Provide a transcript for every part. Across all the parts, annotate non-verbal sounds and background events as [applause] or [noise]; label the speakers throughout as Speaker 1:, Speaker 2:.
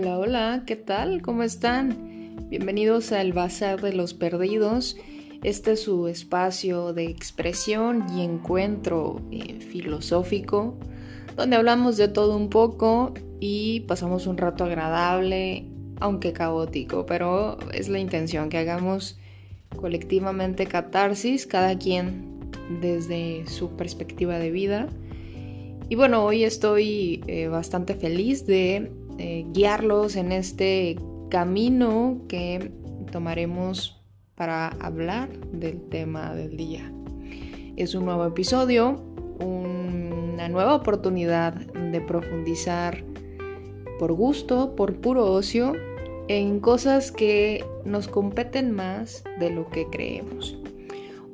Speaker 1: Hola, hola, ¿qué tal? ¿Cómo están? Bienvenidos al Bazar de los Perdidos. Este es su espacio de expresión y encuentro eh, filosófico, donde hablamos de todo un poco y pasamos un rato agradable, aunque caótico, pero es la intención que hagamos colectivamente catarsis, cada quien desde su perspectiva de vida. Y bueno, hoy estoy eh, bastante feliz de eh, guiarlos en este camino que tomaremos para hablar del tema del día. Es un nuevo episodio, una nueva oportunidad de profundizar por gusto, por puro ocio, en cosas que nos competen más de lo que creemos.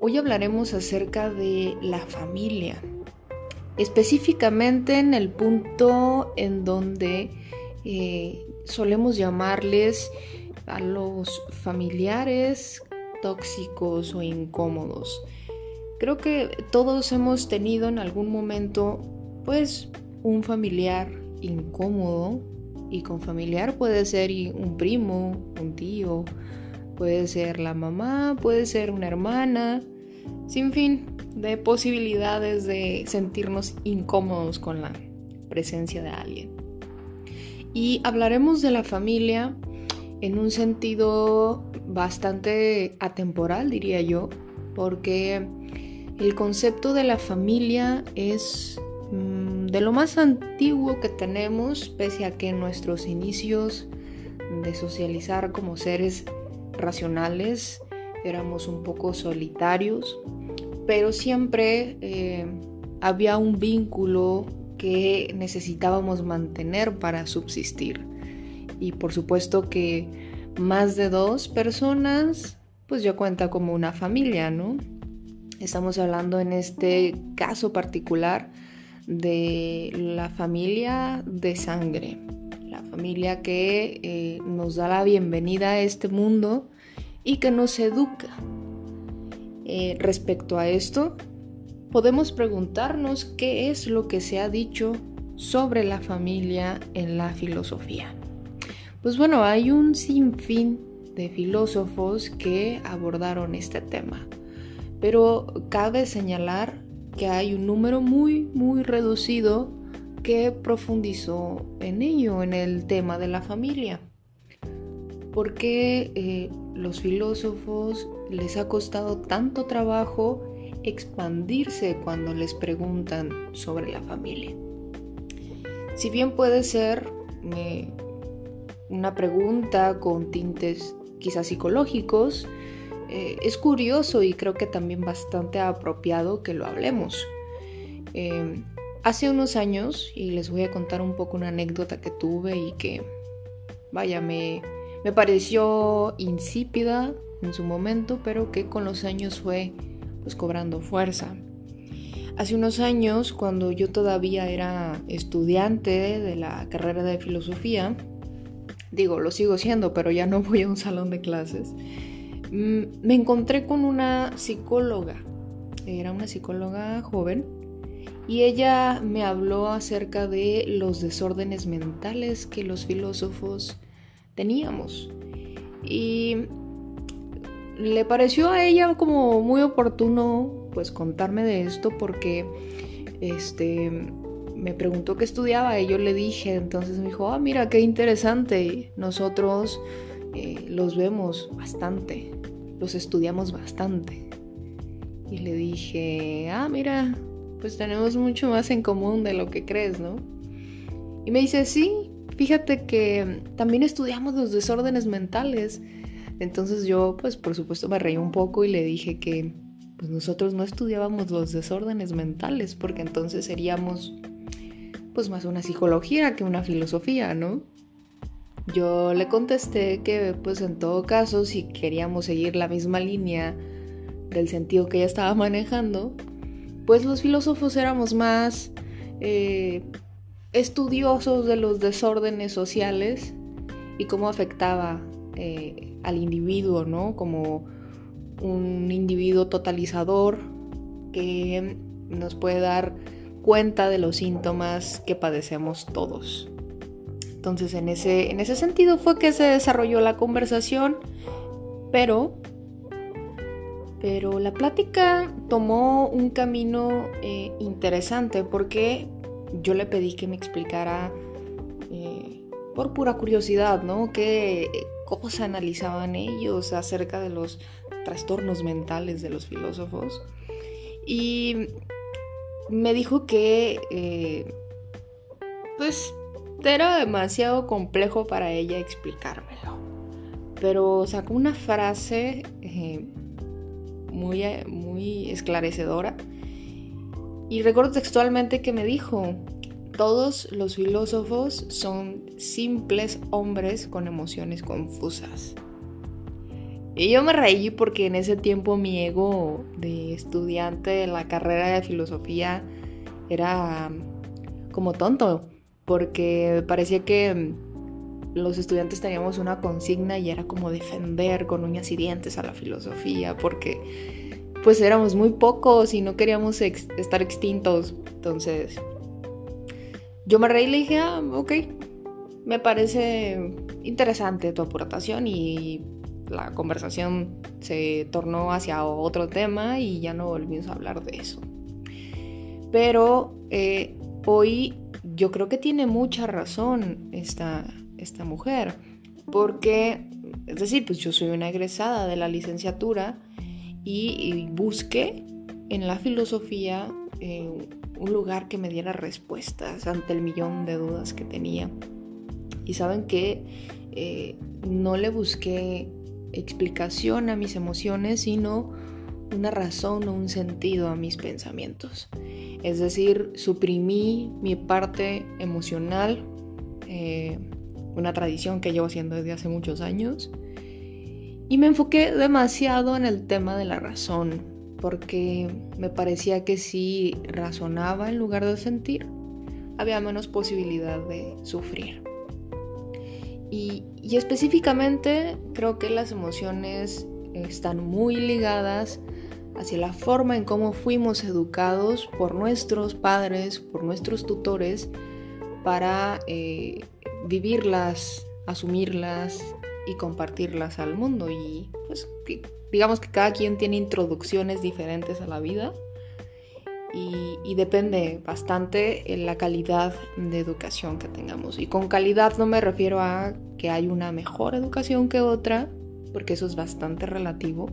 Speaker 1: Hoy hablaremos acerca de la familia, específicamente en el punto en donde eh, solemos llamarles a los familiares tóxicos o incómodos. Creo que todos hemos tenido en algún momento pues un familiar incómodo y con familiar puede ser un primo, un tío, puede ser la mamá, puede ser una hermana, sin fin de posibilidades de sentirnos incómodos con la presencia de alguien. Y hablaremos de la familia en un sentido bastante atemporal, diría yo, porque el concepto de la familia es mm, de lo más antiguo que tenemos, pese a que nuestros inicios de socializar como seres racionales éramos un poco solitarios, pero siempre eh, había un vínculo que necesitábamos mantener para subsistir. Y por supuesto que más de dos personas, pues ya cuenta como una familia, ¿no? Estamos hablando en este caso particular de la familia de sangre, la familia que eh, nos da la bienvenida a este mundo y que nos educa. Eh, respecto a esto, podemos preguntarnos qué es lo que se ha dicho sobre la familia en la filosofía. Pues bueno, hay un sinfín de filósofos que abordaron este tema, pero cabe señalar que hay un número muy, muy reducido que profundizó en ello, en el tema de la familia. Porque eh, los filósofos les ha costado tanto trabajo expandirse cuando les preguntan sobre la familia. Si bien puede ser eh, una pregunta con tintes quizás psicológicos, eh, es curioso y creo que también bastante apropiado que lo hablemos. Eh, hace unos años, y les voy a contar un poco una anécdota que tuve y que, vaya, me, me pareció insípida en su momento, pero que con los años fue pues cobrando fuerza. Hace unos años, cuando yo todavía era estudiante de la carrera de filosofía, digo, lo sigo siendo, pero ya no voy a un salón de clases, mm, me encontré con una psicóloga, era una psicóloga joven, y ella me habló acerca de los desórdenes mentales que los filósofos teníamos. Y le pareció a ella como muy oportuno pues contarme de esto porque este me preguntó qué estudiaba y yo le dije, entonces me dijo, ah, mira, qué interesante, nosotros eh, los vemos bastante, los estudiamos bastante. Y le dije, ah, mira, pues tenemos mucho más en común de lo que crees, ¿no? Y me dice, sí, fíjate que también estudiamos los desórdenes mentales. Entonces yo, pues por supuesto, me reí un poco y le dije que pues nosotros no estudiábamos los desórdenes mentales, porque entonces seríamos pues más una psicología que una filosofía, ¿no? Yo le contesté que pues en todo caso, si queríamos seguir la misma línea del sentido que ella estaba manejando, pues los filósofos éramos más eh, estudiosos de los desórdenes sociales y cómo afectaba eh, al individuo, ¿no? Como un individuo totalizador que nos puede dar cuenta de los síntomas que padecemos todos. Entonces en ese, en ese sentido fue que se desarrolló la conversación, pero, pero la plática tomó un camino eh, interesante porque yo le pedí que me explicara eh, por pura curiosidad, ¿no? ¿Qué cosa analizaban ellos acerca de los trastornos mentales de los filósofos? Y me dijo que, eh, pues, era demasiado complejo para ella explicármelo. Pero sacó una frase eh, muy, muy esclarecedora. Y recuerdo textualmente que me dijo, todos los filósofos son simples hombres con emociones confusas. Y yo me reí porque en ese tiempo mi ego de estudiante de la carrera de filosofía era como tonto, porque parecía que los estudiantes teníamos una consigna y era como defender con uñas y dientes a la filosofía, porque pues éramos muy pocos y no queríamos estar extintos. Entonces, yo me reí y le dije, ah, ok, me parece interesante tu aportación y la conversación se tornó hacia otro tema y ya no volvimos a hablar de eso. Pero eh, hoy yo creo que tiene mucha razón esta, esta mujer, porque, es decir, pues yo soy una egresada de la licenciatura y, busqué en la filosofía eh, un lugar que me diera respuestas ante el millón de dudas que tenía. Y saben que eh, no le busqué explicación a mis emociones, sino una razón o un sentido a mis pensamientos. Es decir, suprimí mi parte emocional, eh, una tradición que llevo haciendo desde hace muchos años, y me enfoqué demasiado en el tema de la razón, porque me parecía que si razonaba en lugar de sentir, había menos posibilidad de sufrir. Y, específicamente creo que las emociones están muy ligadas hacia la forma en cómo fuimos educados por nuestros padres, por nuestros tutores, para eh, vivirlas, asumirlas y compartirlas al mundo. Y pues digamos que cada quien tiene introducciones diferentes a la vida y, depende bastante en la calidad de educación que tengamos. Y con calidad no me refiero a que hay una mejor educación que otra, porque eso es bastante relativo,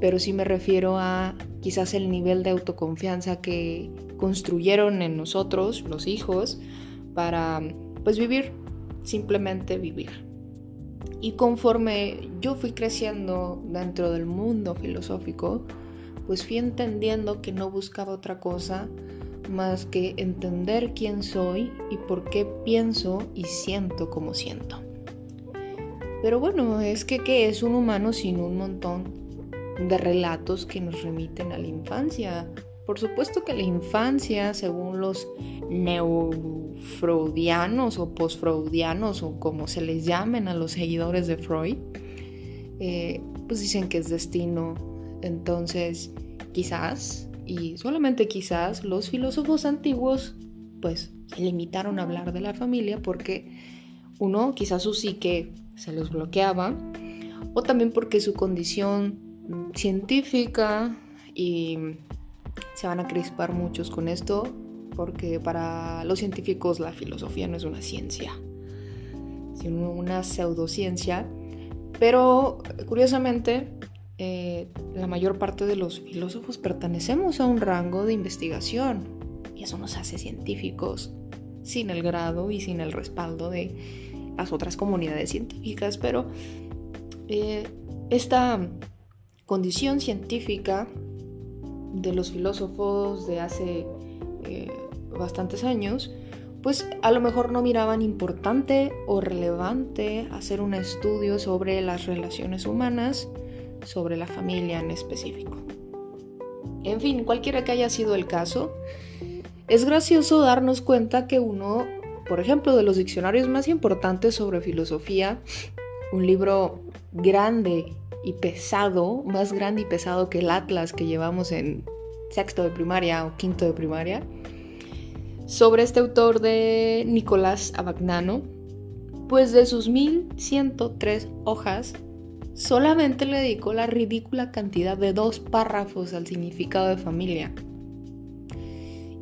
Speaker 1: pero sí me refiero a quizás el nivel de autoconfianza que construyeron en nosotros, los hijos, para pues vivir, simplemente vivir. Y conforme yo fui creciendo dentro del mundo filosófico, pues fui entendiendo que no buscaba otra cosa más que entender quién soy y por qué pienso y siento como siento. Pero bueno, es que ¿qué es un humano sin un montón de relatos que nos remiten a la infancia? Por supuesto que la infancia, según los neofreudianos o postfreudianos o como se les llamen a los seguidores de Freud, eh, pues dicen que es destino. Entonces, quizás, y solamente quizás, los filósofos antiguos, pues, se limitaron a hablar de la familia porque, uno, quizás su psique se los bloqueaba, o también porque su condición científica, y se van a crispar muchos con esto, porque para los científicos la filosofía no es una ciencia, sino una pseudociencia. Pero curiosamente, eh, la mayor parte de los filósofos pertenecemos a un rango de investigación y eso nos hace científicos sin el grado y sin el respaldo de las otras comunidades científicas, pero eh, esta condición científica de los filósofos de hace eh, bastantes años, pues a lo mejor no miraban importante o relevante hacer un estudio sobre las relaciones humanas sobre la familia en específico. En fin, cualquiera que haya sido el caso, es gracioso darnos cuenta que uno, por ejemplo, de los diccionarios más importantes sobre filosofía, un libro grande y pesado, más grande y pesado que el Atlas que llevamos en sexto de primaria o quinto de primaria, sobre este autor de Nicolás Abagnano, pues de sus 1103 hojas, solamente le dedicó la ridícula cantidad de dos párrafos al significado de familia.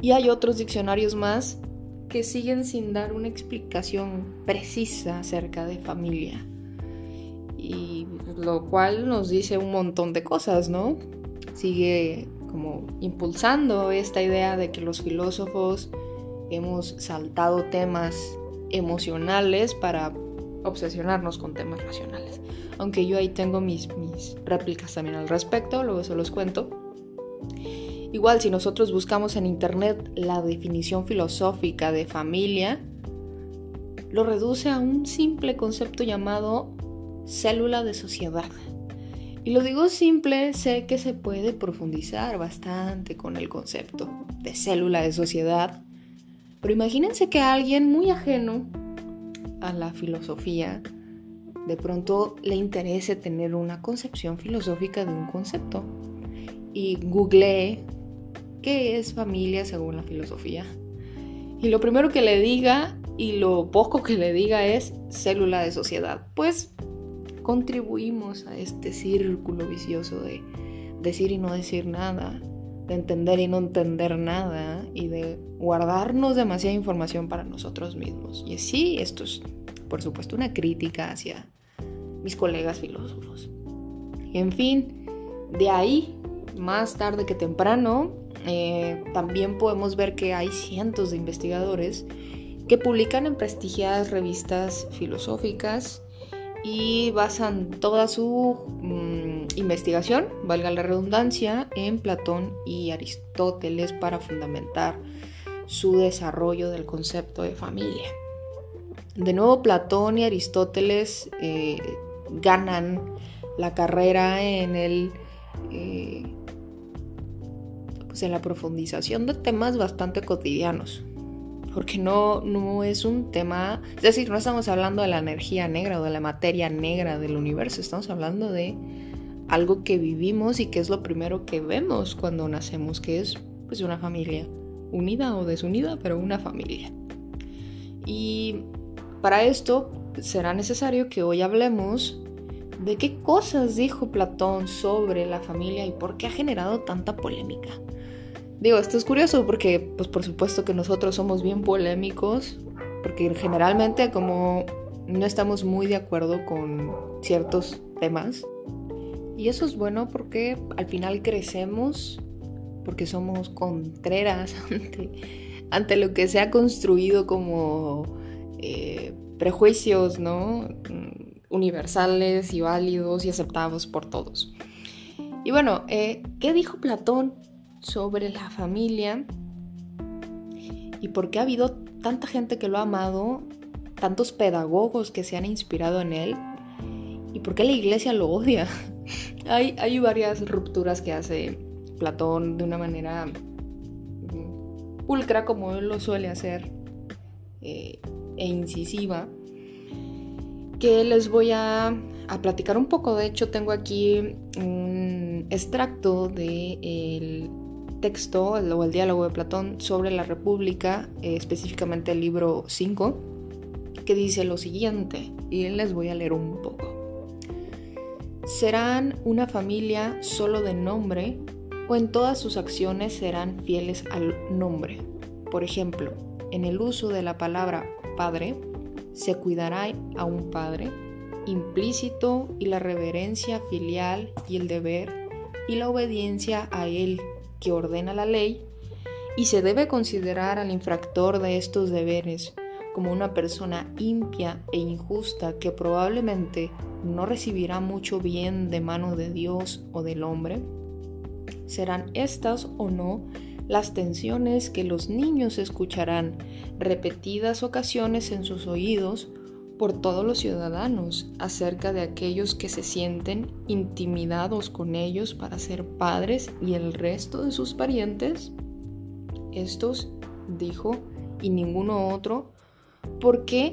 Speaker 1: Y hay otros diccionarios más que siguen sin dar una explicación precisa acerca de familia. Y lo cual nos dice un montón de cosas, ¿no? Sigue como impulsando esta idea de que los filósofos hemos saltado temas emocionales para obsesionarnos con temas racionales. Aunque yo ahí tengo mis, mis réplicas también al respecto, luego se los cuento. Igual si nosotros buscamos en internet la definición filosófica de familia, lo reduce a un simple concepto llamado célula de sociedad. Y lo digo simple, sé que se puede profundizar bastante con el concepto de célula de sociedad, pero imagínense que alguien muy ajeno a la filosofía de pronto le interese tener una concepción filosófica de un concepto y googlee qué es familia según la filosofía. Y lo primero que le diga y lo poco que le diga es célula de sociedad. Pues contribuimos a este círculo vicioso de decir y no decir nada, de entender y no entender nada y de guardarnos demasiada información para nosotros mismos. Y sí, esto es por supuesto una crítica hacia mis colegas filósofos. En fin, de ahí, más tarde que temprano, eh, también podemos ver que hay cientos de investigadores que publican en prestigiadas revistas filosóficas y basan toda su mm, investigación, valga la redundancia, en Platón y Aristóteles para fundamentar su desarrollo del concepto de familia. De nuevo, Platón y Aristóteles eh, ganan la carrera en el eh, pues en la profundización de temas bastante cotidianos porque no, no es un tema, es decir, no estamos hablando de la energía negra o de la materia negra del universo, estamos hablando de algo que vivimos y que es lo primero que vemos cuando nacemos, que es pues una familia unida o desunida, pero una familia. Y para esto será necesario que hoy hablemos de qué cosas dijo Platón sobre la familia y por qué ha generado tanta polémica. Digo, esto es curioso porque, pues por supuesto que nosotros somos bien polémicos, porque generalmente como no estamos muy de acuerdo con ciertos temas. Y eso es bueno porque al final crecemos, porque somos contreras [laughs] ante, lo que se ha construido como eh, prejuicios, ¿no? Universales y válidos y aceptados por todos. Y bueno, eh, ¿qué dijo Platón sobre la familia y por qué ha habido tanta gente que lo ha amado, tantos pedagogos que se han inspirado en él y por qué la iglesia lo odia. [laughs] hay, hay varias rupturas que hace Platón de una manera mm, pulcra como él lo suele hacer eh, e incisiva que les voy a, a, platicar un poco. De hecho, tengo aquí un extracto de el texto o el diálogo de Platón sobre la República, eh, específicamente el libro 5, que dice lo siguiente, y les voy a leer un poco. ¿Serán una familia solo de nombre o en todas sus acciones serán fieles al nombre? Por ejemplo, en el uso de la palabra padre, se cuidará a un padre implícito y la reverencia filial y el deber y la obediencia a él que ordena la ley y se debe considerar al infractor de estos deberes como una persona impia e injusta que probablemente no recibirá mucho bien de mano de Dios o del hombre? ¿Serán estas o no las tensiones que los niños escucharán repetidas ocasiones en sus oídos por todos los ciudadanos acerca de aquellos que se sienten intimidados con ellos para ser padres y el resto de sus parientes? Estos, dijo, y ninguno otro, ¿por qué?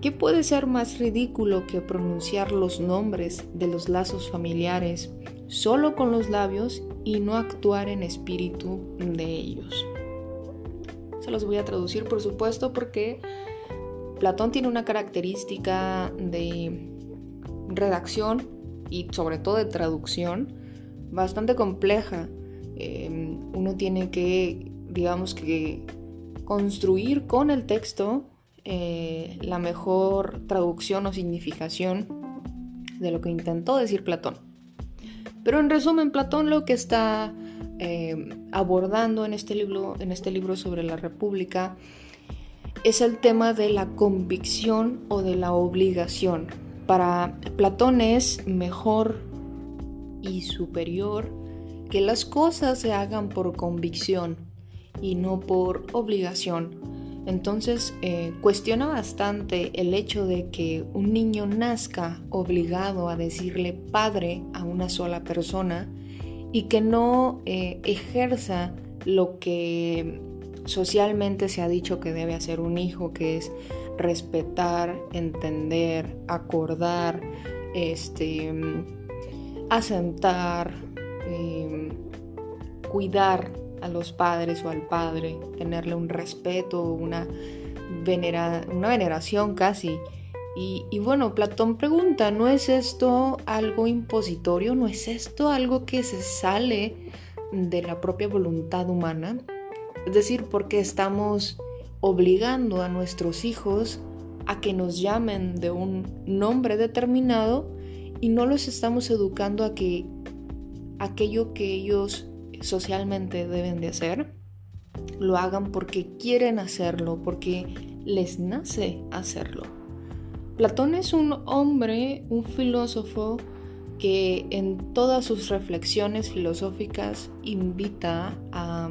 Speaker 1: ¿Qué puede ser más ridículo que pronunciar los nombres de los lazos familiares solo con los labios y no actuar en espíritu de ellos? Se los voy a traducir, por supuesto, porque Platón tiene una característica de redacción y sobre todo de traducción bastante compleja. Em, uno tiene que, digamos que, construir con el texto eh, la mejor traducción o significación de lo que intentó decir Platón. Pero en resumen, Platón lo que está em, abordando en este, libro, en este libro sobre la República es el tema de la convicción o de la obligación. Para Platón es mejor y superior que las cosas se hagan por convicción y no por obligación. Entonces eh, cuestiona bastante el hecho de que un niño nazca obligado a decirle padre a una sola persona y que no eh, ejerza lo que socialmente se ha dicho que debe hacer un hijo, que es respetar, entender, acordar, este, asentar, em, cuidar a los padres o al padre, tenerle un respeto, una, una veneración casi. Y, bueno, Platón pregunta, ¿no es esto algo impositorio? ¿No es esto algo que se sale de la propia voluntad humana? Es decir, porque estamos obligando a nuestros hijos a que nos llamen de un nombre determinado y no los estamos educando a que aquello que ellos socialmente deben de hacer, lo hagan porque quieren hacerlo, porque les nace hacerlo. Platón es un hombre, un filósofo que en todas sus reflexiones filosóficas invita a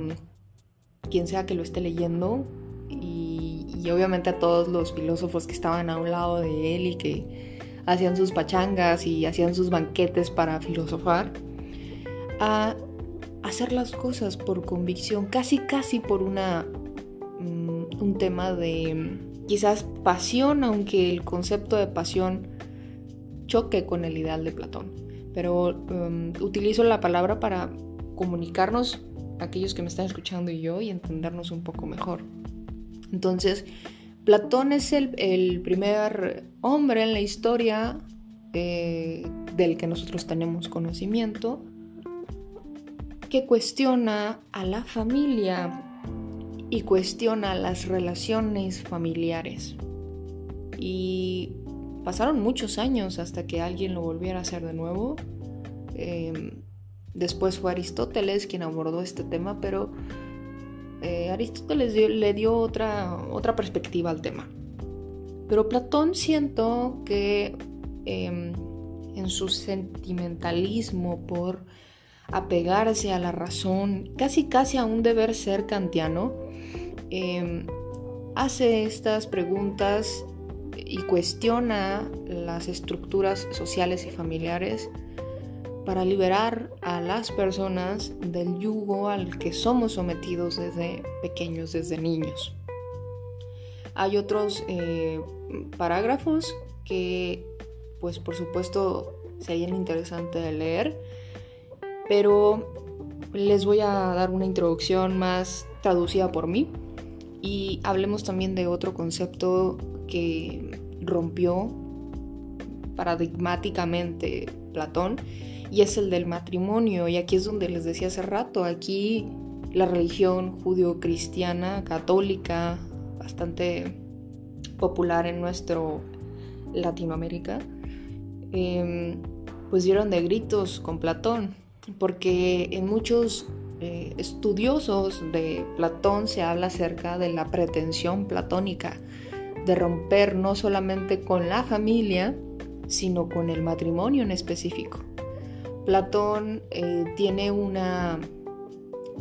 Speaker 1: quien sea que lo esté leyendo y, obviamente a todos los filósofos que estaban a un lado de él y que hacían sus pachangas y hacían sus banquetes para filosofar, a hacer las cosas por convicción, casi casi por una mm, un tema de quizás pasión, aunque el concepto de pasión choque con el ideal de Platón. Pero um, utilizo la palabra para comunicarnos aquellos que me están escuchando y yo y entendernos un poco mejor. Entonces, Platón es el, primer hombre en la historia eh, del que nosotros tenemos conocimiento que cuestiona a la familia y cuestiona las relaciones familiares. Y pasaron muchos años hasta que alguien lo volviera a hacer de nuevo. Em, Después fue Aristóteles quien abordó este tema, pero eh, Aristóteles le dio otra, otra perspectiva al tema. Pero Platón siento que em, en su sentimentalismo por apegarse a la razón, casi casi a un deber ser kantiano, em, hace estas preguntas y cuestiona las estructuras sociales y familiares para liberar a las personas del yugo al que somos sometidos desde pequeños, desde niños. Hay otros eh, parágrafos que, pues por supuesto, serían interesantes de leer, pero les voy a dar una introducción más traducida por mí y hablemos también de otro concepto que rompió paradigmáticamente Platón y es el del matrimonio. Y aquí es donde les decía hace rato, aquí la religión judío-cristiana, católica, bastante popular en nuestro Latinoamérica, em, pues dieron de gritos con Platón, porque en muchos eh, estudiosos de Platón se habla acerca de la pretensión platónica, de romper no solamente con la familia, sino con el matrimonio en específico. Platón eh, tiene una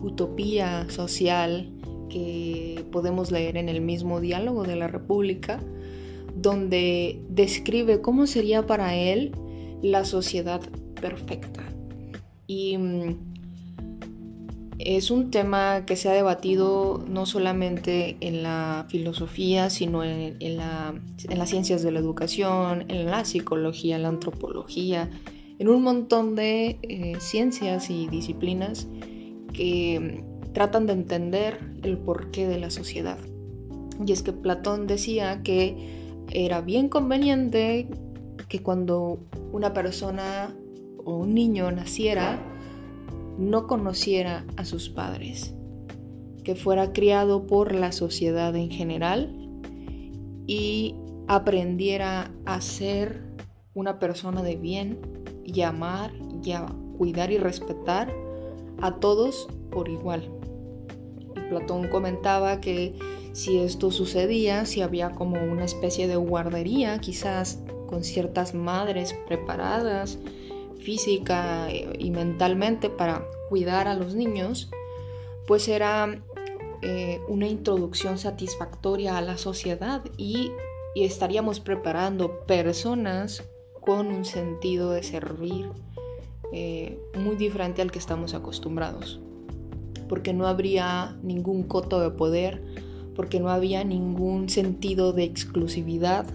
Speaker 1: utopía social que podemos leer en el mismo diálogo de la República, donde describe cómo sería para él la sociedad perfecta. Y mm, es un tema que se ha debatido no solamente en la filosofía, sino en, en las ciencias de la educación, en la psicología, en la antropología, en un montón de eh, ciencias y disciplinas que tratan de entender el porqué de la sociedad. Y es que Platón decía que era bien conveniente que cuando una persona o un niño naciera, no conociera a sus padres, que fuera criado por la sociedad en general y aprendiera a ser una persona de bien y amar y a cuidar y respetar a todos por igual. Platón comentaba que si esto sucedía, si había como una especie de guardería, quizás con ciertas madres preparadas física y mentalmente para cuidar a los niños, pues era eh, una introducción satisfactoria a la sociedad y, estaríamos preparando personas con un sentido de servir eh, muy diferente al que estamos acostumbrados, porque no habría ningún coto de poder, porque no había ningún sentido de exclusividad,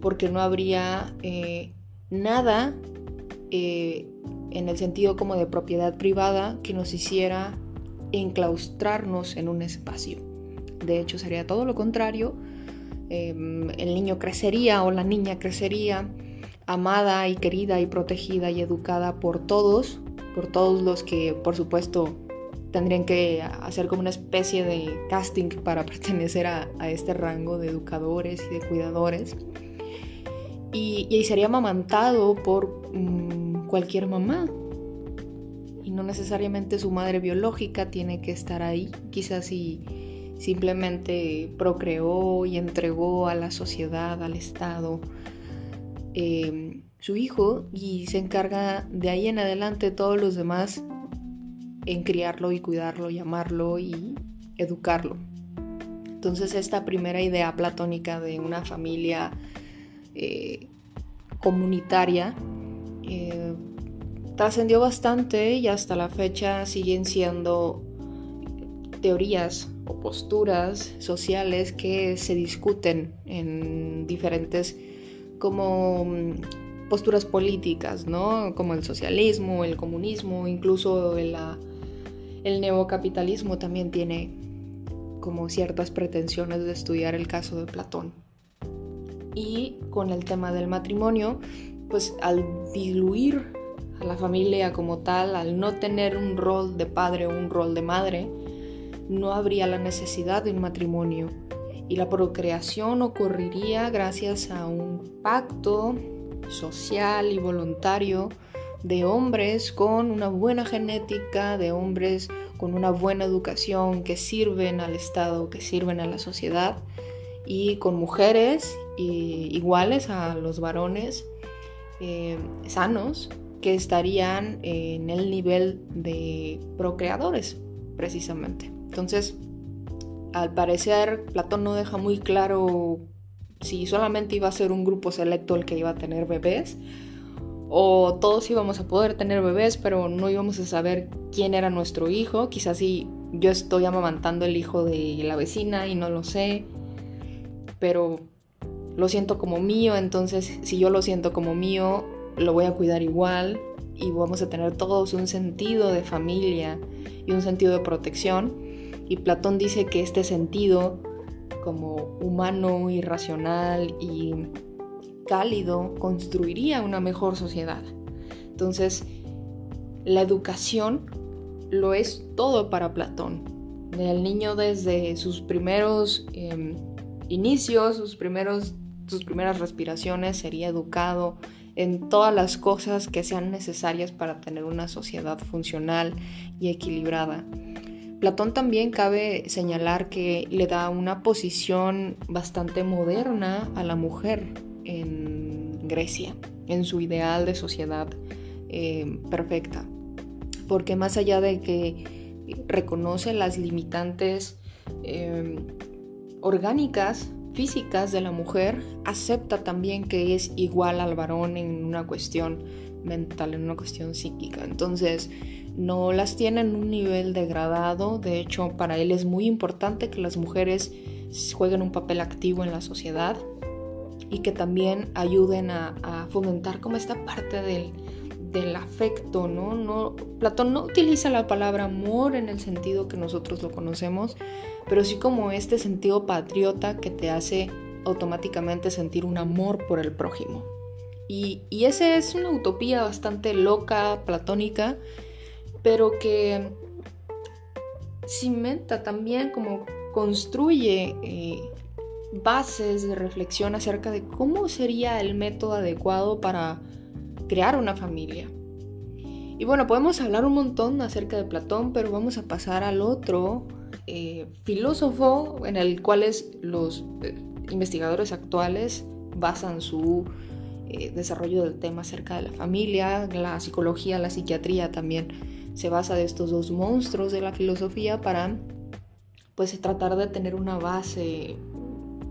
Speaker 1: porque no habría eh, nada en el sentido como de propiedad privada que nos hiciera enclaustrarnos en un espacio. De hecho, sería todo lo contrario. Em, el niño crecería o la niña crecería amada y querida y protegida y educada por todos, por todos los que, por supuesto, tendrían que hacer como una especie de casting para [laughs] pertenecer a, este rango de educadores y de cuidadores. Y, sería amamantado por mm, cualquier mamá, y no necesariamente su madre biológica tiene que estar ahí. Quizás si simplemente procreó y entregó a la sociedad, al Estado, em, su hijo y se encarga de ahí en adelante todos los demás en criarlo y cuidarlo y amarlo y educarlo. Entonces esta primera idea platónica de una familia eh, comunitaria eh, trascendió bastante y hasta la fecha siguen siendo teorías o posturas sociales que se discuten en diferentes como mm, posturas políticas, ¿no? Como el socialismo, el comunismo, incluso el, el neocapitalismo también tiene como ciertas pretensiones de estudiar el caso de Platón. Y con el tema del matrimonio, pues al diluir a la familia como tal, al no tener un rol de padre o un rol de madre, no habría la necesidad de un matrimonio. Y la procreación ocurriría gracias a un pacto social y voluntario de hombres con una buena genética, de hombres con una buena educación que sirven al Estado, que sirven a la sociedad, y con mujeres iguales a los varones eh, sanos que estarían en el nivel de procreadores, precisamente. Entonces, al parecer, Platón no deja muy claro si solamente iba a ser un grupo selecto el que iba a tener bebés, o todos íbamos a poder tener bebés, pero no íbamos a saber quién era nuestro hijo. Quizás si yo estoy amamantando el hijo de la vecina y no lo sé, pero lo siento como mío, entonces si yo lo siento como mío, lo voy a cuidar igual y vamos a tener todos un sentido de familia y un sentido de protección. Y Platón dice que este sentido como humano, irracional y cálido construiría una mejor sociedad. Entonces, la educación lo es todo para Platón. El niño desde sus primeros em, inicios, sus, primeros, sus primeras respiraciones, sería educado en todas las cosas que sean necesarias para tener una sociedad funcional y equilibrada. Platón también cabe señalar que le da una posición bastante moderna a la mujer en Grecia, en su ideal de sociedad eh, perfecta, porque más allá de que reconoce las limitantes eh, orgánicas físicas de la mujer, acepta también que es igual al varón en una cuestión mental, en una cuestión psíquica. Entonces, no las tiene en un nivel degradado. De hecho, para él es muy importante que las mujeres jueguen un papel activo en la sociedad y que también ayuden a, fomentar como esta parte del, afecto. ¿no? Platón no utiliza la palabra amor en el sentido que nosotros lo conocemos, pero sí como este sentido patriota que te hace automáticamente sentir un amor por el prójimo. Y, y esa es una utopía bastante loca, platónica, pero que cimenta también como construye eh, bases de reflexión acerca de cómo sería el método adecuado para crear una familia. Y bueno, podemos hablar un montón acerca de Platón, pero vamos a pasar al otro eh, filósofo en el cual los eh, investigadores actuales basan su desarrollo del tema acerca de la familia, la psicología, la psiquiatría también se basa de estos dos monstruos de la filosofía para pues tratar de tener una base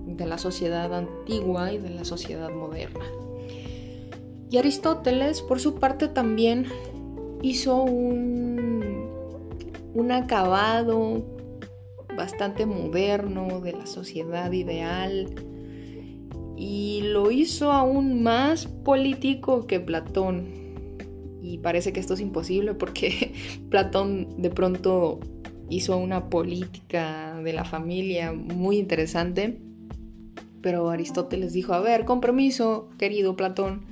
Speaker 1: de la sociedad antigua y de la sociedad moderna. Y Aristóteles, por su parte, también hizo un, un acabado bastante moderno de la sociedad ideal y lo hizo aún más político que Platón. Y parece que esto es imposible porque [laughs] Platón de pronto hizo una política de la familia muy interesante, pero Aristóteles dijo, a ver, compromiso, querido Platón,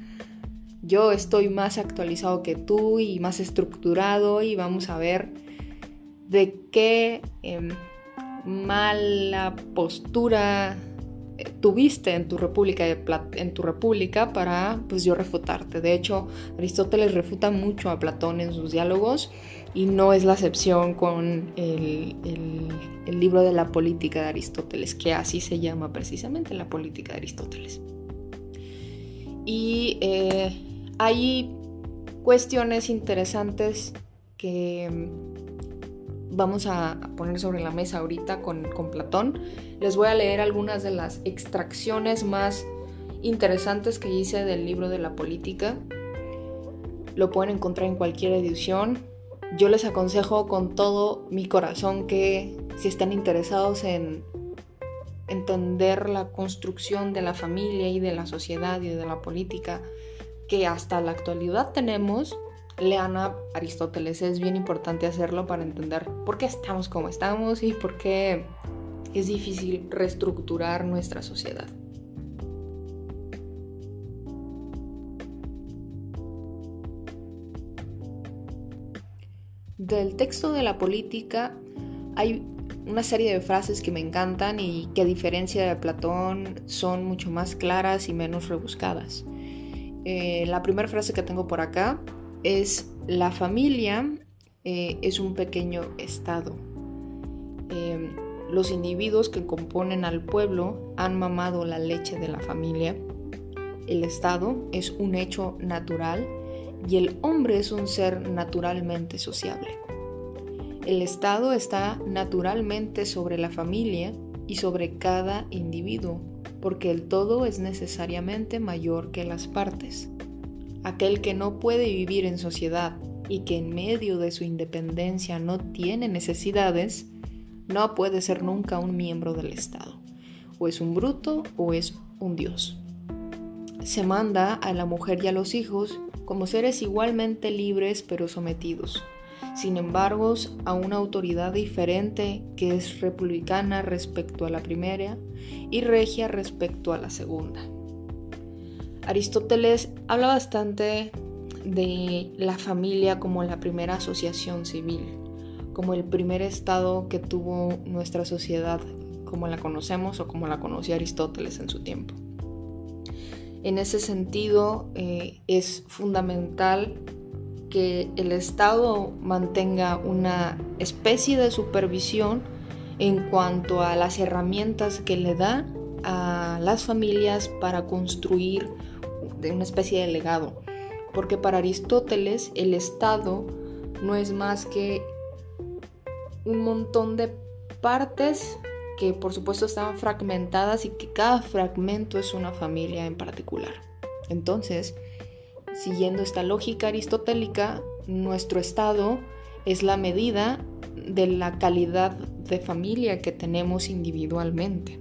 Speaker 1: yo estoy más actualizado que tú y más estructurado y vamos a ver de qué em, mala postura tuviste en tu república, en tu república para pues yo refutarte. De hecho, Aristóteles refuta mucho a Platón en sus diálogos y no es la excepción con el, libro de la política de Aristóteles, que así se llama precisamente la política de Aristóteles. Y eh, hay cuestiones interesantes que vamos a poner sobre la mesa ahorita con, con Platón. Les voy a leer algunas de las extracciones más interesantes que hice del libro de la política. Lo pueden encontrar en cualquier edición. Yo les aconsejo con todo mi corazón que si están interesados en entender la construcción de la familia y de la sociedad y de la política que hasta la actualidad tenemos, lean a Aristóteles. Es bien importante hacerlo para entender por qué estamos como estamos y por qué es difícil reestructurar nuestra sociedad. Del texto de la política hay una serie de frases que me encantan y que a diferencia de Platón son mucho más claras y menos rebuscadas. Eh, la primera frase que tengo por acá es la familia eh, es un pequeño estado. Em, los individuos que componen al pueblo han mamado la leche de la familia. El estado es un hecho natural y el hombre es un ser naturalmente sociable. El estado está naturalmente sobre la familia y sobre cada individuo, porque el todo es necesariamente mayor que las partes. Aquel que no puede vivir en sociedad y que en medio de su independencia no tiene necesidades, no puede ser nunca un miembro del Estado. O es un bruto o es un dios. Se manda a la mujer y a los hijos como seres igualmente libres pero sometidos, sin embargo a una autoridad diferente que es republicana respecto a la primera y regia respecto a la segunda. Aristóteles habla bastante de la familia como la primera asociación civil, como el primer estado que tuvo nuestra sociedad como la conocemos o como la conocía Aristóteles en su tiempo. En ese sentido, eh, es fundamental que el Estado mantenga una especie de supervisión en cuanto a las herramientas que le da a las familias para construir una especie de legado, porque para Aristóteles el Estado no es más que un montón de partes que por supuesto están fragmentadas y que cada fragmento es una familia en particular. Entonces, siguiendo esta lógica aristotélica, nuestro estado es la medida de la calidad de familia que tenemos individualmente.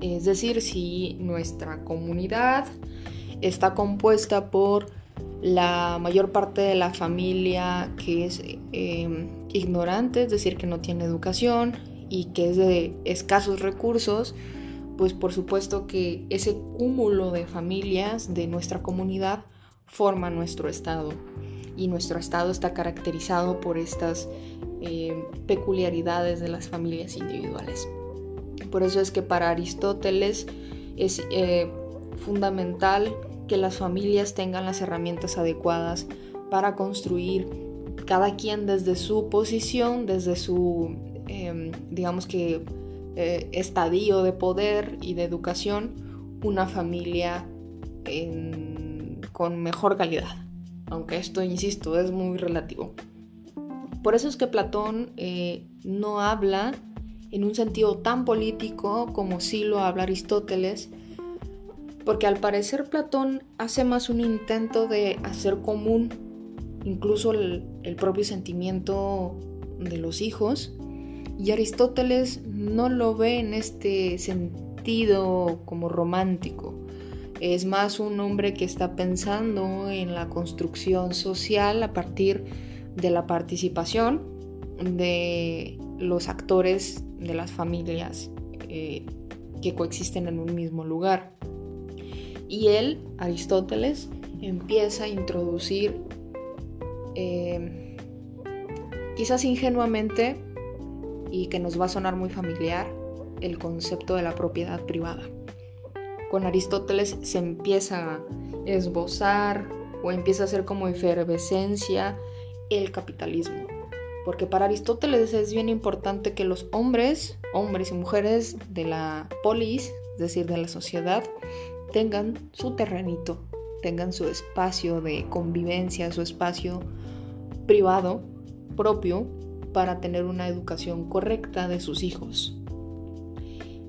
Speaker 1: Es decir, si nuestra comunidad está compuesta por la mayor parte de la familia que es em, ignorante, es decir, que no tiene educación, y que es de escasos recursos, pues por supuesto que ese cúmulo de familias de nuestra comunidad forma nuestro estado y nuestro estado está caracterizado por estas eh, peculiaridades de las familias individuales. Por eso es que para Aristóteles es eh, fundamental que las familias tengan las herramientas adecuadas para construir cada quien desde su posición, desde su, em, digamos que, eh, estadio de poder y de educación, una familia con mejor calidad. Aunque esto, insisto, es muy relativo. Por eso es que Platón eh, no habla en un sentido tan político como sí lo habla Aristóteles, porque al parecer Platón hace más un intento de hacer común incluso el, propio sentimiento de los hijos, y Aristóteles no lo ve en este sentido como romántico. Es más un hombre que está pensando en la construcción social a partir de la participación de los actores de las familias eh, que coexisten en un mismo lugar. Y él, Aristóteles, empieza a introducir, eh, quizás ingenuamente, y que nos va a sonar muy familiar, el concepto de la propiedad privada. Con Aristóteles se empieza a esbozar o empieza a ser como efervescencia el capitalismo. Porque para Aristóteles es bien importante que los hombres, hombres y mujeres de la polis, es decir, de la sociedad, tengan su terrenito, tengan su espacio de convivencia, su espacio privado propio para tener una educación correcta de sus hijos.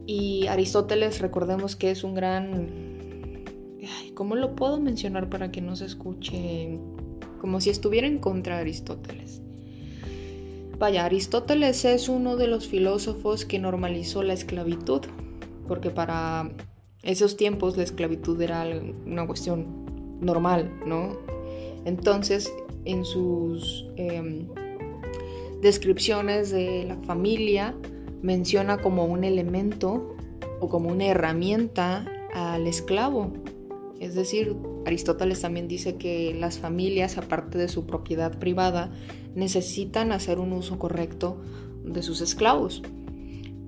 Speaker 1: Y Aristóteles, recordemos que es un gran... ¿Cómo lo puedo mencionar para que no se escuche como si estuviera en contra de Aristóteles? Vaya, Aristóteles es uno de los filósofos que normalizó la esclavitud, porque para esos tiempos la esclavitud era una cuestión normal, ¿no? Entonces, en sus em, descripciones de la familia, menciona como un elemento o como una herramienta al esclavo. Es decir, Aristóteles también dice que las familias, aparte de su propiedad privada, necesitan hacer un uso correcto de sus esclavos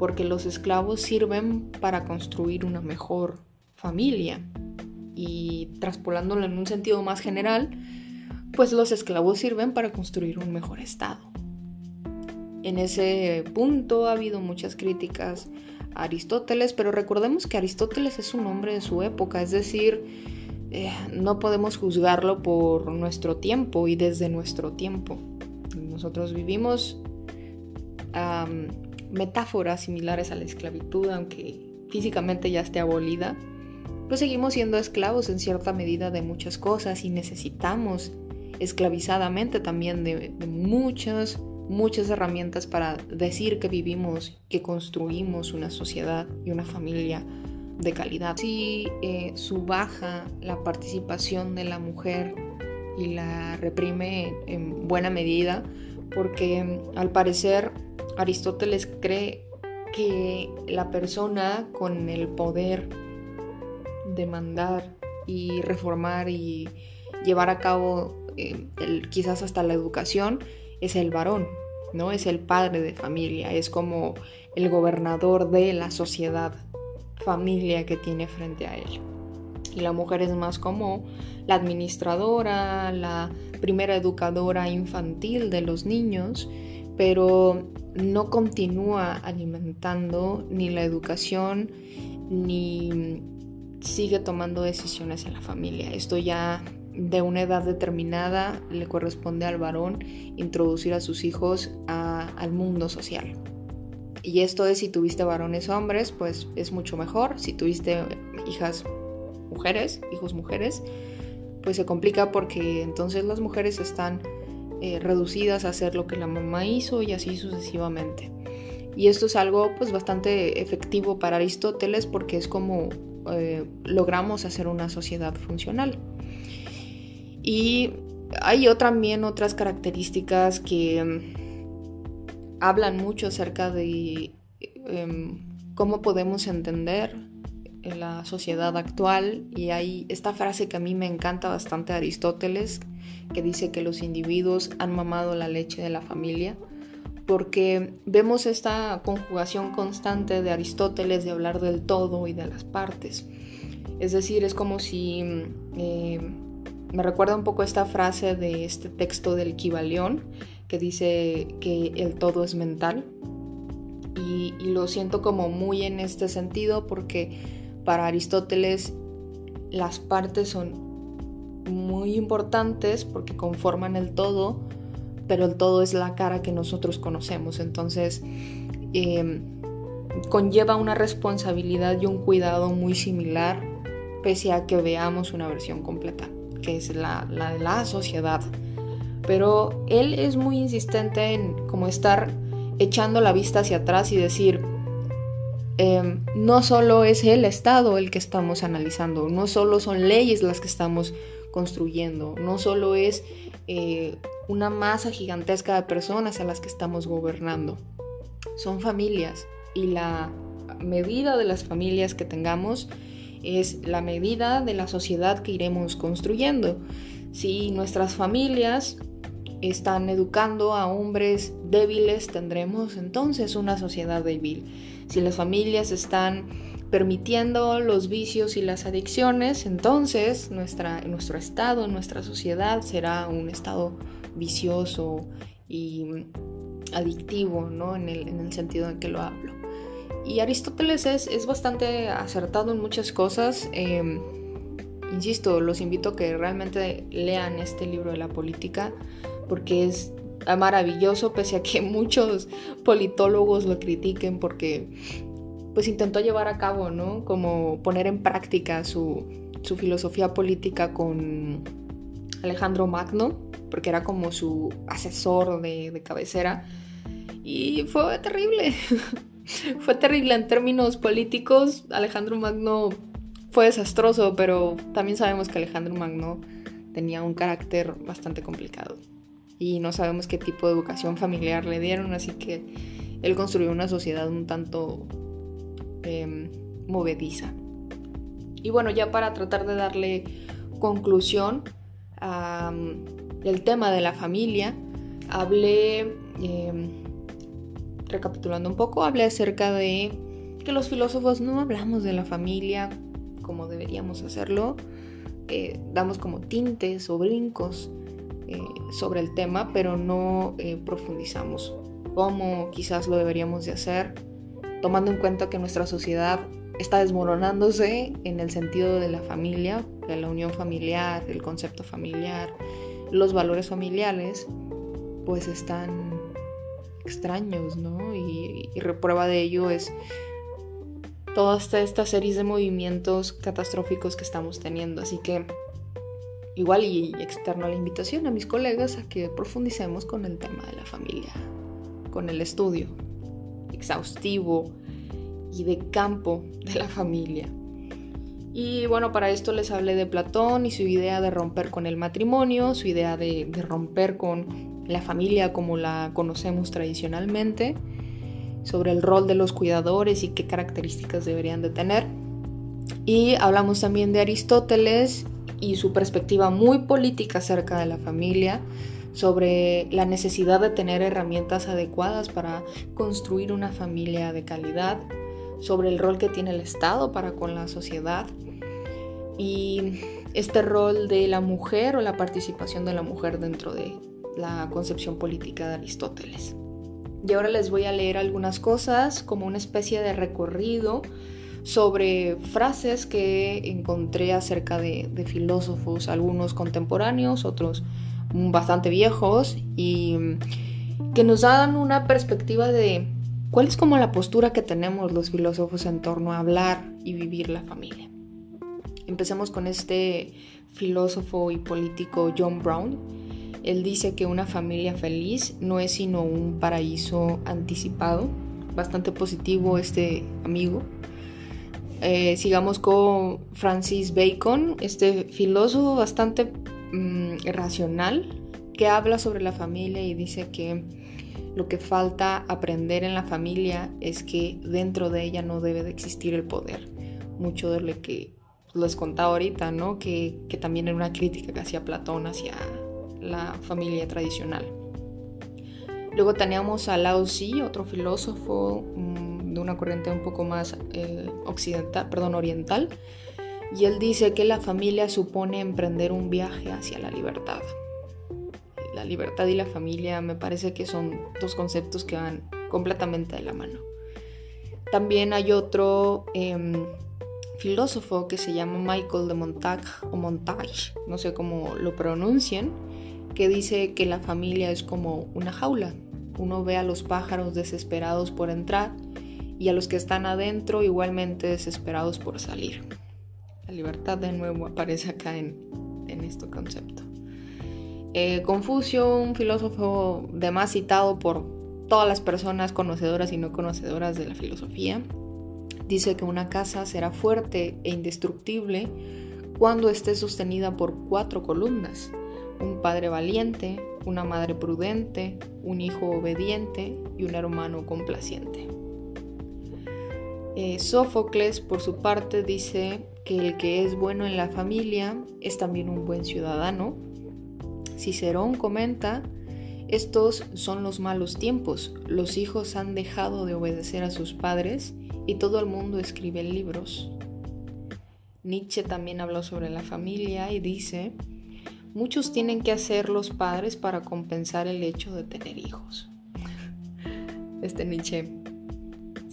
Speaker 1: porque los esclavos sirven para construir una mejor familia. Y traspolándolo en un sentido más general, pues los esclavos sirven para construir un mejor estado. En ese punto ha habido muchas críticas a Aristóteles, pero recordemos que Aristóteles es un hombre de su época, es decir, eh, no podemos juzgarlo por nuestro tiempo y desde nuestro tiempo. Nosotros vivimos metáforas similares a la esclavitud, aunque físicamente ya esté abolida, pues seguimos siendo esclavos en cierta medida de muchas cosas y necesitamos esclavizadamente también de, muchas, muchas herramientas para decir que vivimos, que construimos una sociedad y una familia de calidad. Si eh, subaja la participación de la mujer y la reprime en buena medida, porque al parecer Aristóteles cree que la persona con el poder de mandar y reformar y llevar a cabo eh, quizás hasta la educación es el varón, ¿no? Es el padre de familia, es como el gobernador de la sociedad, familia que tiene frente a él. Y la mujer es más como la administradora, la primera educadora infantil de los niños, pero no continúa alimentando ni la educación ni sigue tomando decisiones en la familia. Esto ya de una edad determinada le corresponde al varón introducir a sus hijos al mundo social. Y esto es si tuviste varones hombres, pues es mucho mejor. Si tuviste hijas mujeres, hijos mujeres, pues se complica porque entonces las mujeres están eh, reducidas a hacer lo que la mamá hizo y así sucesivamente. Y esto es algo pues bastante efectivo para Aristóteles porque es como eh, logramos hacer una sociedad funcional. Y hay también otras características que mm, hablan mucho acerca de em, cómo podemos entender la sociedad actual y hay esta frase que a mí me encanta bastante de Aristóteles que dice que los individuos han mamado la leche de la familia porque vemos esta conjugación constante de Aristóteles de hablar del todo y de las partes. Es decir, es como si eh, me recuerda un poco esta frase de este texto del Kibalión que dice que el todo es mental. Y lo siento como muy en este sentido porque para Aristóteles las partes son muy importantes porque conforman el todo, pero el todo es la cara que nosotros conocemos. Entonces, em, conlleva una responsabilidad y un cuidado muy similar, pese a que veamos una versión completa, que es la, la de la sociedad. Pero él es muy insistente en como estar echando la vista hacia atrás y decir, em, no solo es el Estado el que estamos analizando, no solo son leyes las que estamos construyendo, no solo es eh, una masa gigantesca de personas a las que estamos gobernando, son familias y la medida de las familias que tengamos es la medida de la sociedad que iremos construyendo. Si nuestras familias están educando a hombres débiles, tendremos entonces una sociedad débil. Si las familias están permitiendo los vicios y las adicciones, entonces nuestra, nuestro estado, nuestra sociedad será un estado vicioso y adictivo, ¿no? En el, sentido en que lo hablo. Y Aristóteles es, bastante acertado en muchas cosas. Em, insisto, los invito a que realmente lean este libro de la política porque es maravilloso, pese a que [laughs] muchos politólogos lo critiquen porque pues intentó llevar a cabo, ¿no? Como poner en práctica su, filosofía política con Alejandro Magno, porque era como su asesor de cabecera. Y fue terrible. [laughs] fue terrible en términos políticos. Alejandro Magno fue desastroso, pero también sabemos que Alejandro Magno tenía un carácter bastante complicado. Y no sabemos qué tipo de educación familiar le dieron, así que él construyó una sociedad un tanto Em, movediza. Y bueno, ya para tratar de darle conclusión al tema de la familia, hablé, em, recapitulando un poco, hablé acerca de que los filósofos no hablamos de la familia como deberíamos hacerlo, eh, damos como tintes o brincos eh, sobre el tema, pero no eh, profundizamos como quizás lo deberíamos de hacer tomando en cuenta que nuestra sociedad está desmoronándose en el sentido de la familia, de la unión familiar, el concepto familiar, los valores familiares, pues están extraños, ¿no? Y, y prueba de ello es toda esta, esta serie de movimientos catastróficos que estamos teniendo. Así que igual y externo la invitación a mis colegas a que profundicemos con el tema de la familia, con el estudio exhaustivo y de campo de la familia. Y bueno, para esto les hablé de Platón y su idea de romper con el matrimonio, su idea de, romper con la familia como la conocemos tradicionalmente, sobre el rol de los cuidadores y qué características deberían de tener. Y hablamos también de Aristóteles y su perspectiva muy política acerca de la familia, sobre la necesidad de tener herramientas adecuadas para construir una familia de calidad, sobre el rol que tiene el Estado para con la sociedad y este rol de la mujer o la participación de la mujer dentro de la concepción política de Aristóteles. Y ahora les voy a leer algunas cosas como una especie de recorrido sobre frases que encontré acerca de, filósofos, algunos contemporáneos, otros bastante viejos y que nos dan una perspectiva de cuál es como la postura que tenemos los filósofos en torno a hablar y vivir la familia. Empecemos con este filósofo y político John Brown. Él dice que una familia feliz no es sino un paraíso anticipado. Bastante positivo este amigo. Eh, sigamos con Francis Bacon, este filósofo bastante Mm, racional que habla sobre la familia y dice que lo que falta aprender en la familia es que dentro de ella no debe de existir el poder. Mucho de lo que les contaba ahorita, ¿no? Que, también era una crítica que hacía Platón hacia la familia tradicional. Luego teníamos a Lao Tzu, otro filósofo mm, de una corriente un poco más eh, occidental, perdón, oriental, y él dice que la familia supone emprender un viaje hacia la libertad la libertad y la familia me parece que son dos conceptos que van completamente de la mano. También hay otro em, filósofo que se llama Michael de Montague o Montage, no sé cómo lo pronuncian, que dice que la familia es como una jaula. Uno ve a los pájaros desesperados por entrar y a los que están adentro igualmente desesperados por salir. La libertad de nuevo aparece acá en, en este concepto. Eh, Confucio, un filósofo de más citado por todas las personas conocedoras y no conocedoras de la filosofía, dice que una casa será fuerte e indestructible cuando esté sostenida por cuatro columnas, un padre valiente, una madre prudente, un hijo obediente y un hermano complaciente. Eh, Sófocles, por su parte, dice que el que es bueno en la familia es también un buen ciudadano Cicerón comenta, estos son los malos tiempos, los hijos han dejado de obedecer a sus padres y todo el mundo escribe libros. Nietzsche también habló sobre la familia y dice, muchos tienen que hacer los padres para compensar el hecho de tener hijos. Este Nietzsche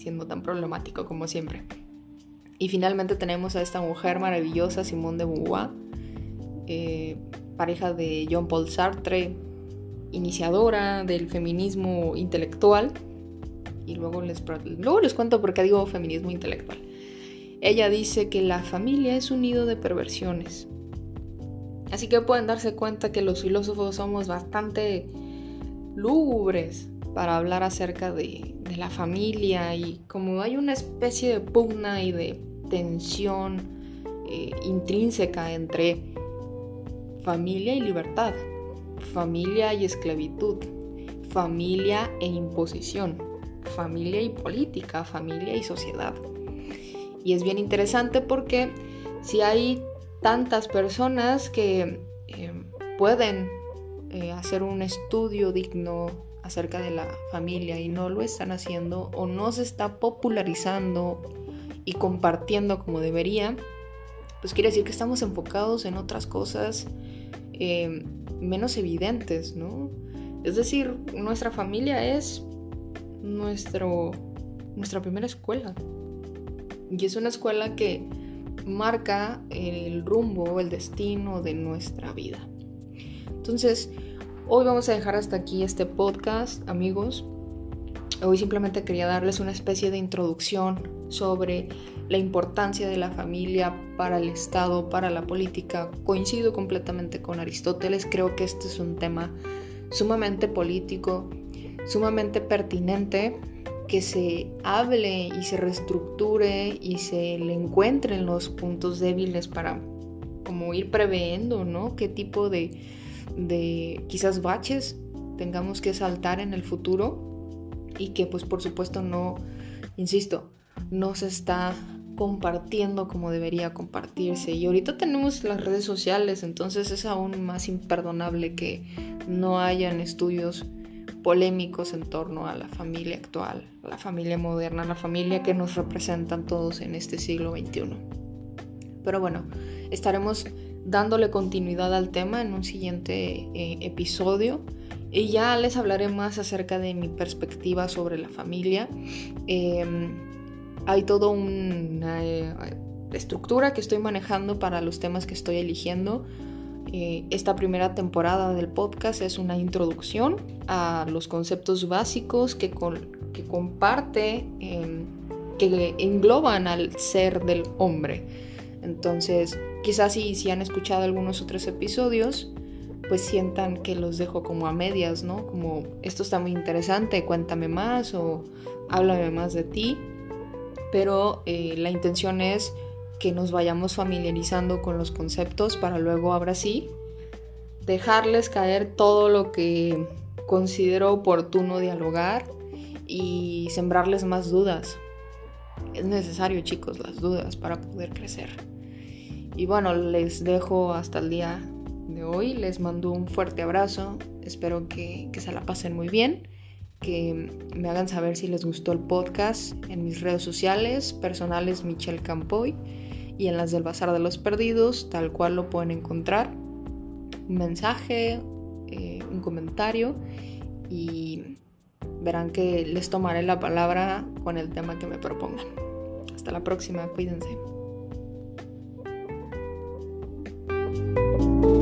Speaker 1: siendo tan problemático como siempre. Y finalmente tenemos a esta mujer maravillosa, Simone de Beauvoir, eh, pareja de Jean Paul Sartre, iniciadora del feminismo intelectual. Y luego les, luego les cuento por qué digo feminismo intelectual. Ella dice que la familia es un nido de perversiones. Así que pueden darse cuenta que los filósofos somos bastante lúgubres para hablar acerca de, la familia y como hay una especie de pugna y de tensión eh, intrínseca entre familia y libertad, familia y esclavitud, familia e imposición, familia y política, familia y sociedad. Y es bien interesante porque si hay tantas personas que eh, pueden eh, hacer un estudio digno acerca de la familia y no lo están haciendo o no se está popularizando y compartiendo como debería, pues quiere decir que estamos enfocados en otras cosas eh, menos evidentes, ¿no? Es decir, nuestra familia es nuestro, nuestra primera escuela. Y es una escuela que marca el rumbo, el destino de nuestra vida. Entonces, hoy vamos a dejar hasta aquí este podcast, amigos. Hoy simplemente quería darles una especie de introducción sobre la importancia de la familia para el Estado, para la política. Coincido completamente con Aristóteles, creo que este es un tema sumamente político, sumamente pertinente, que se hable y se reestructure y se le encuentren los puntos débiles para como ir previendo, ¿no? Qué tipo de, de quizás baches tengamos que saltar en el futuro y que pues por supuesto no, insisto, no se está compartiendo como debería compartirse. Y ahorita tenemos las redes sociales, entonces es aún más imperdonable que no hayan estudios polémicos en torno a la familia actual, la familia moderna, la familia que nos representan todos en este siglo XXI. Pero bueno, estaremos dándole continuidad al tema en un siguiente eh, episodio y ya les hablaré más acerca de mi perspectiva sobre la familia. Em, hay toda una eh, estructura que estoy manejando para los temas que estoy eligiendo. Eh, esta primera temporada del podcast es una introducción a los conceptos básicos que, que comparte, em, que engloban al ser del hombre. Entonces, quizás si, si han escuchado algunos otros episodios, pues sientan que los dejo como a medias, ¿no? Como esto está muy interesante, cuéntame más o háblame más de ti pero eh, la intención es que nos vayamos familiarizando con los conceptos para luego ahora sí dejarles caer todo lo que considero oportuno dialogar y sembrarles más dudas. Es necesario, chicos, las dudas para poder crecer. Y bueno, les dejo hasta el día de hoy. Les mando un fuerte abrazo. Espero que, que se la pasen muy bien que me hagan saber si les gustó el podcast en mis redes sociales personales Michelle Campoy y en las del Bazar de los Perdidos, tal cual lo pueden encontrar. Un mensaje, eh, un comentario y verán que les tomaré la palabra con el tema que me propongan. Hasta la próxima, cuídense. Thank you.